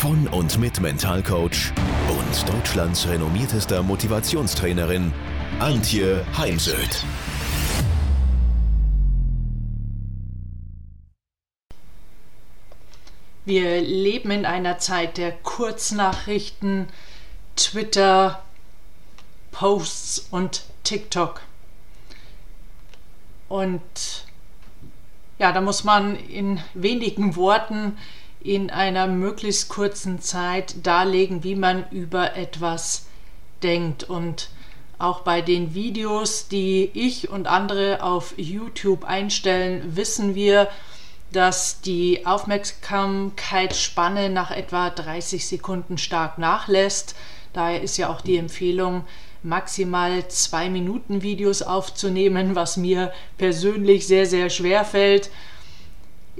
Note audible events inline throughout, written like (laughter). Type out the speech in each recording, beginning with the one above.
von und mit Mentalcoach und Deutschlands renommiertester Motivationstrainerin Antje Heimsöth. Wir leben in einer Zeit der Kurznachrichten, Twitter, Posts und TikTok. Und ja, da muss man in wenigen Worten in einer möglichst kurzen Zeit darlegen, wie man über etwas denkt. Und auch bei den Videos, die ich und andere auf YouTube einstellen, wissen wir, dass die Aufmerksamkeitsspanne nach etwa 30 Sekunden stark nachlässt. Daher ist ja auch die Empfehlung, maximal zwei Minuten Videos aufzunehmen, was mir persönlich sehr, sehr schwer fällt.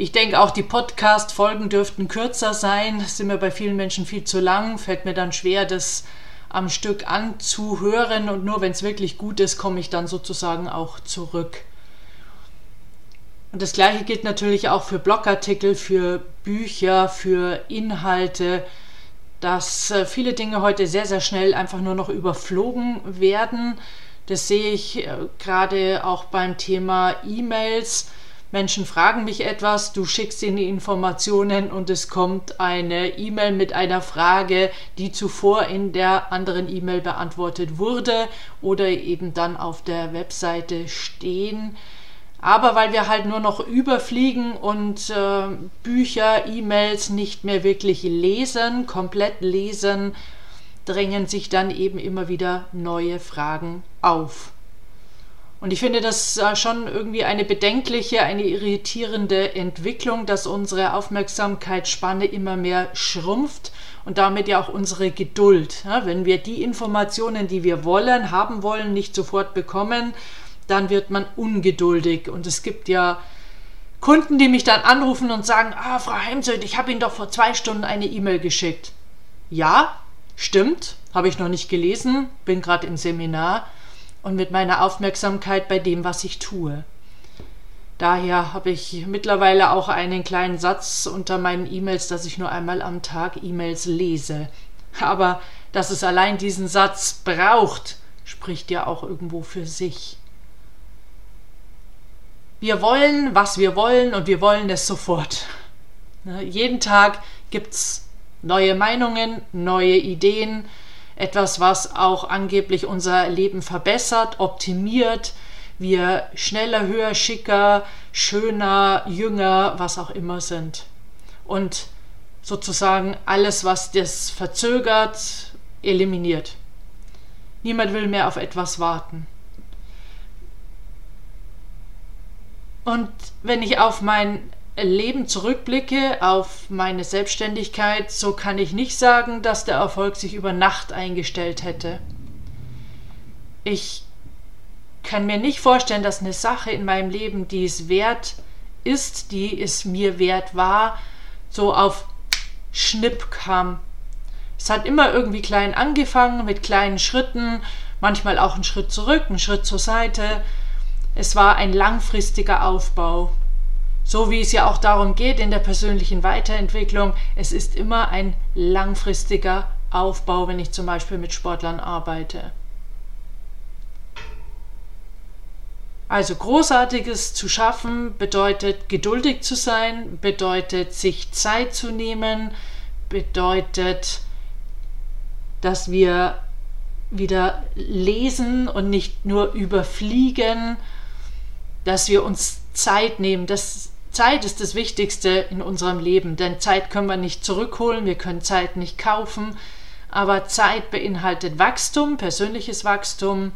Ich denke auch, die Podcast-Folgen dürften kürzer sein. Sind mir bei vielen Menschen viel zu lang. Fällt mir dann schwer, das am Stück anzuhören. Und nur wenn es wirklich gut ist, komme ich dann sozusagen auch zurück. Und das gleiche gilt natürlich auch für Blogartikel, für Bücher, für Inhalte, dass äh, viele Dinge heute sehr, sehr schnell einfach nur noch überflogen werden. Das sehe ich äh, gerade auch beim Thema E-Mails Menschen fragen mich etwas, du schickst ihnen die Informationen und es kommt eine E-Mail mit einer Frage, die zuvor in der anderen E-Mail beantwortet wurde oder eben dann auf der Webseite stehen. Aber weil wir halt nur noch überfliegen und äh, Bücher, E-Mails nicht mehr wirklich lesen, komplett lesen, drängen sich dann eben immer wieder neue Fragen auf. Und ich finde das äh, schon irgendwie eine bedenkliche, eine irritierende Entwicklung, dass unsere Aufmerksamkeitsspanne immer mehr schrumpft und damit ja auch unsere Geduld. Wenn wir die Informationen, die wir wollen, haben wollen, nicht sofort bekommen, dann wird man ungeduldig. Und es gibt ja Kunden, die mich dann anrufen und sagen, ah, Frau Heimsöld, ich habe Ihnen doch vor zwei Stunden eine E-Mail geschickt. Ja, stimmt, habe ich noch nicht gelesen, bin gerade im Seminar und mit meiner Aufmerksamkeit bei dem, was ich tue. Daher habe ich mittlerweile auch einen kleinen Satz unter meinen E-Mails, dass ich nur einmal am Tag E-Mails lese. Aber dass es allein diesen Satz braucht, spricht ja auch irgendwo für sich. Wir wollen, was wir wollen und wir wollen es sofort. Ne, jeden Tag gibt es neue Meinungen, neue Ideen, etwas, was auch angeblich unser Leben verbessert, optimiert, wir schneller, höher, schicker, schöner, jünger, was auch immer sind. Und sozusagen alles, was das verzögert, eliminiert. Niemand will mehr auf etwas warten. Und wenn ich auf mein Leben zurückblicke, auf meine Selbstständigkeit, so kann ich nicht sagen, dass der Erfolg sich über Nacht eingestellt hätte. Ich kann mir nicht vorstellen, dass eine Sache in meinem Leben, die es wert ist, die es mir wert war, so auf Schnipp kam. Es hat immer irgendwie klein angefangen, mit kleinen Schritten, manchmal auch einen Schritt zurück, einen Schritt zur Seite. Es war ein langfristiger Aufbau. So wie es ja auch darum geht in der persönlichen Weiterentwicklung, es ist immer ein langfristiger Aufbau, wenn ich zum Beispiel mit Sportlern arbeite. Also Großartiges zu schaffen bedeutet geduldig zu sein, bedeutet sich Zeit zu nehmen, bedeutet, dass wir wieder lesen und nicht nur überfliegen, dass wir uns Zeit nehmen, dass Zeit ist das Wichtigste in unserem Leben, denn Zeit können wir nicht zurückholen, wir können Zeit nicht kaufen, aber Zeit beinhaltet Wachstum, persönliches Wachstum.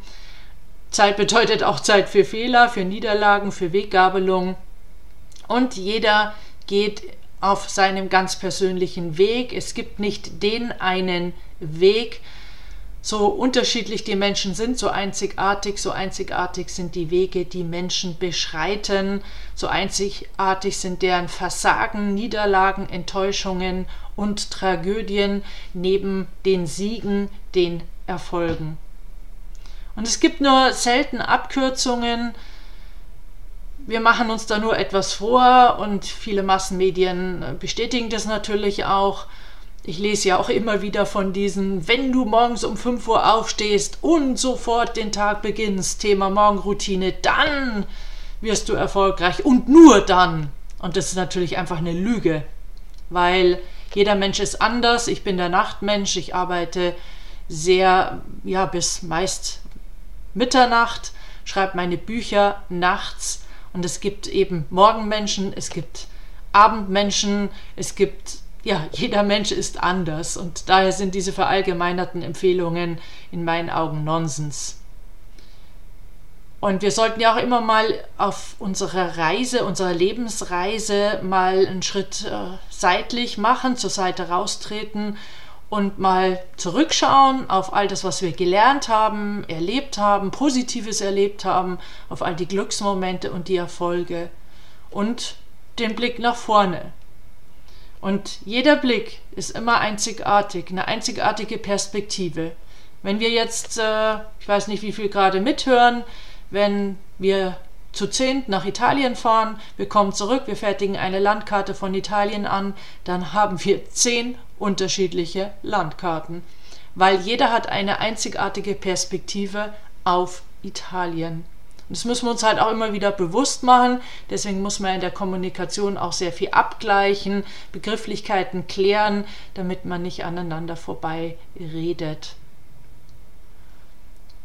Zeit bedeutet auch Zeit für Fehler, für Niederlagen, für Weggabelung. Und jeder geht auf seinem ganz persönlichen Weg. Es gibt nicht den einen Weg, So unterschiedlich die Menschen sind, so einzigartig, so einzigartig sind die Wege, die Menschen beschreiten, so einzigartig sind deren Versagen, Niederlagen, Enttäuschungen und Tragödien neben den Siegen, den Erfolgen. Und es gibt nur selten Abkürzungen. Wir machen uns da nur etwas vor und viele Massenmedien bestätigen das natürlich auch. Ich lese ja auch immer wieder von diesen, wenn du morgens um 5 Uhr aufstehst und sofort den Tag beginnst, Thema Morgenroutine, dann wirst du erfolgreich und nur dann. Und das ist natürlich einfach eine Lüge, weil jeder Mensch ist anders. Ich bin der Nachtmensch, ich arbeite sehr, ja, bis meist Mitternacht, schreibe meine Bücher nachts und es gibt eben Morgenmenschen, es gibt Abendmenschen, es gibt ja, jeder Mensch ist anders und daher sind diese verallgemeinerten Empfehlungen in meinen Augen Nonsens. Und wir sollten ja auch immer mal auf unserer Reise, unserer Lebensreise mal einen Schritt äh, seitlich machen, zur Seite raustreten und mal zurückschauen auf all das, was wir gelernt haben, erlebt haben, Positives erlebt haben, auf all die Glücksmomente und die Erfolge und den Blick nach vorne. Und jeder Blick ist immer einzigartig, eine einzigartige Perspektive. Wenn wir jetzt, äh, ich weiß nicht, wie viel gerade mithören, wenn wir zu zehnt nach Italien fahren, wir kommen zurück, wir fertigen eine Landkarte von Italien an, dann haben wir zehn unterschiedliche Landkarten, weil jeder hat eine einzigartige Perspektive auf Italien. Das müssen wir uns halt auch immer wieder bewusst machen. Deswegen muss man in der Kommunikation auch sehr viel abgleichen, Begrifflichkeiten klären, damit man nicht aneinander vorbei redet.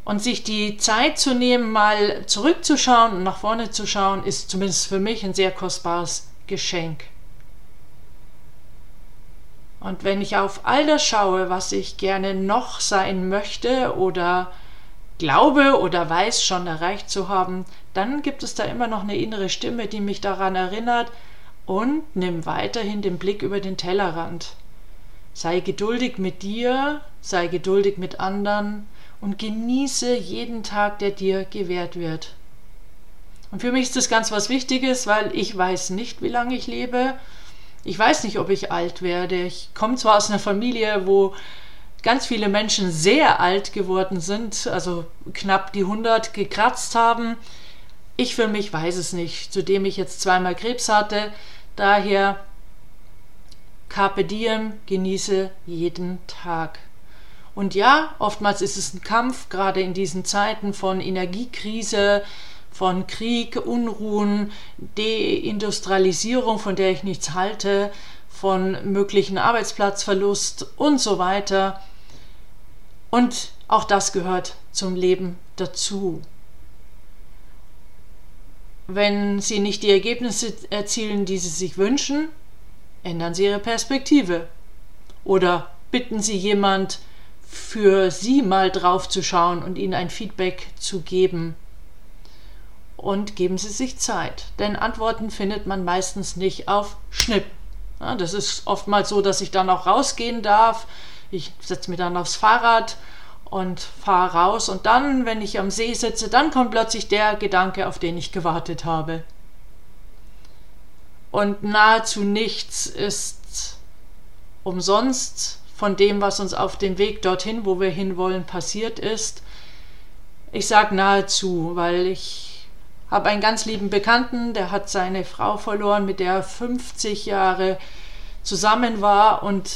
Und sich die Zeit zu nehmen, mal zurückzuschauen und nach vorne zu schauen, ist zumindest für mich ein sehr kostbares Geschenk. Und wenn ich auf all das schaue, was ich gerne noch sein möchte oder glaube oder weiß schon erreicht zu haben, dann gibt es da immer noch eine innere Stimme, die mich daran erinnert und nimm weiterhin den Blick über den Tellerrand. Sei geduldig mit dir, sei geduldig mit anderen und genieße jeden Tag, der dir gewährt wird. Und für mich ist das ganz was Wichtiges, weil ich weiß nicht, wie lange ich lebe. Ich weiß nicht, ob ich alt werde. Ich komme zwar aus einer Familie, wo ganz viele Menschen sehr alt geworden sind, also knapp die 100 gekratzt haben. Ich für mich weiß es nicht, zudem ich jetzt zweimal Krebs hatte. Daher Carpe diem, genieße jeden Tag. Und ja, oftmals ist es ein Kampf, gerade in diesen Zeiten von Energiekrise, von Krieg, Unruhen, Deindustrialisierung, von der ich nichts halte, von möglichen Arbeitsplatzverlust und so weiter. Und auch das gehört zum Leben dazu. Wenn Sie nicht die Ergebnisse erzielen, die Sie sich wünschen, ändern Sie Ihre Perspektive. Oder bitten Sie jemand, für Sie mal drauf zu schauen und Ihnen ein Feedback zu geben. Und geben Sie sich Zeit, denn Antworten findet man meistens nicht auf Schnipp. Ja, das ist oftmals so, dass ich dann auch rausgehen darf, ich setze mich dann aufs Fahrrad und fahre raus und dann, wenn ich am See sitze, dann kommt plötzlich der Gedanke, auf den ich gewartet habe. Und nahezu nichts ist umsonst von dem, was uns auf dem Weg dorthin, wo wir hinwollen, passiert ist. Ich sage nahezu, weil ich habe einen ganz lieben Bekannten, der hat seine Frau verloren, mit der er 50 Jahre zusammen war und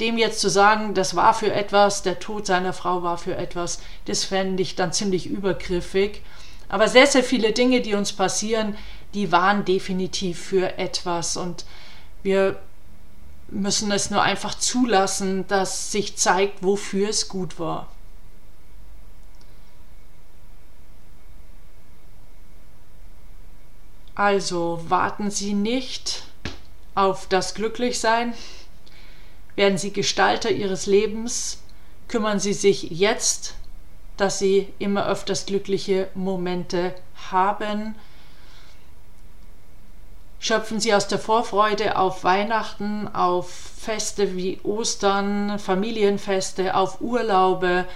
dem jetzt zu sagen, das war für etwas, der Tod seiner Frau war für etwas, das fände ich dann ziemlich übergriffig. Aber sehr, sehr viele Dinge, die uns passieren, die waren definitiv für etwas und wir müssen es nur einfach zulassen, dass sich zeigt, wofür es gut war. Also warten Sie nicht auf das Glücklichsein, werden Sie Gestalter Ihres Lebens, kümmern Sie sich jetzt, dass Sie immer öfters glückliche Momente haben. Schöpfen Sie aus der Vorfreude auf Weihnachten, auf Feste wie Ostern, Familienfeste, auf Urlaube.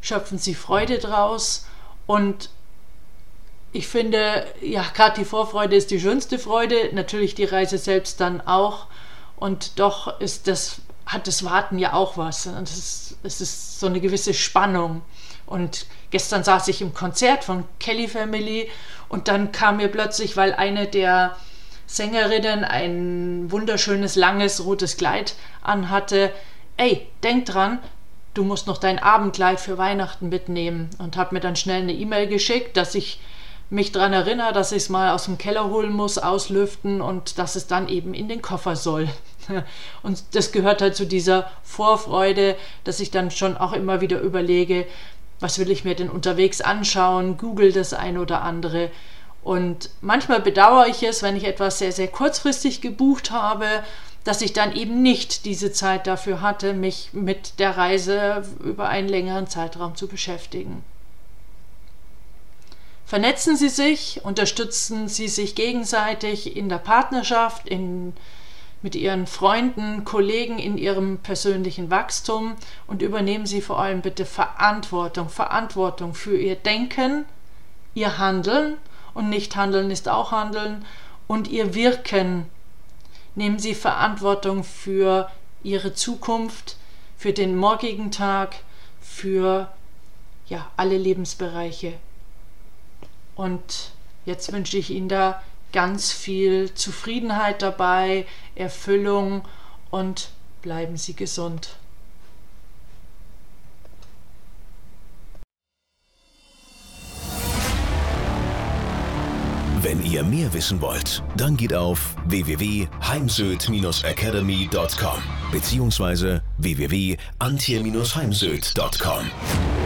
Schöpfen Sie Freude draus. Und ich finde, ja, gerade die Vorfreude ist die schönste Freude. Natürlich die Reise selbst dann auch. Und doch ist das, hat das Warten ja auch was. Und es ist, es ist so eine gewisse Spannung. Und gestern saß ich im Konzert von Kelly Family und dann kam mir plötzlich, weil eine der Sängerinnen ein wunderschönes langes rotes Kleid anhatte, ey, denk dran, du musst noch dein Abendkleid für Weihnachten mitnehmen und hat mir dann schnell eine E-Mail geschickt, dass ich mich daran erinnere, dass ich es mal aus dem Keller holen muss, auslüften und dass es dann eben in den Koffer soll. (laughs) Und das gehört halt zu dieser Vorfreude, dass ich dann schon auch immer wieder überlege, was will ich mir denn unterwegs anschauen, google das ein oder andere. Und manchmal bedauere ich es, wenn ich etwas sehr, sehr kurzfristig gebucht habe, dass ich dann eben nicht diese Zeit dafür hatte, mich mit der Reise über einen längeren Zeitraum zu beschäftigen. Vernetzen Sie sich, unterstützen Sie sich gegenseitig in der Partnerschaft, in mit ihren Freunden, Kollegen in ihrem persönlichen Wachstum und übernehmen Sie vor allem bitte Verantwortung, Verantwortung für Ihr Denken, Ihr Handeln und nicht Handeln ist auch Handeln und Ihr Wirken. Nehmen Sie Verantwortung für Ihre Zukunft, für den morgigen Tag, für ja, alle Lebensbereiche. Und jetzt wünsche ich Ihnen da ganz viel Zufriedenheit dabei, Erfüllung und bleiben Sie gesund. Wenn ihr mehr wissen wollt, dann geht auf www.heimsöd-academy.com bzw. www.antje-heimsöd.com.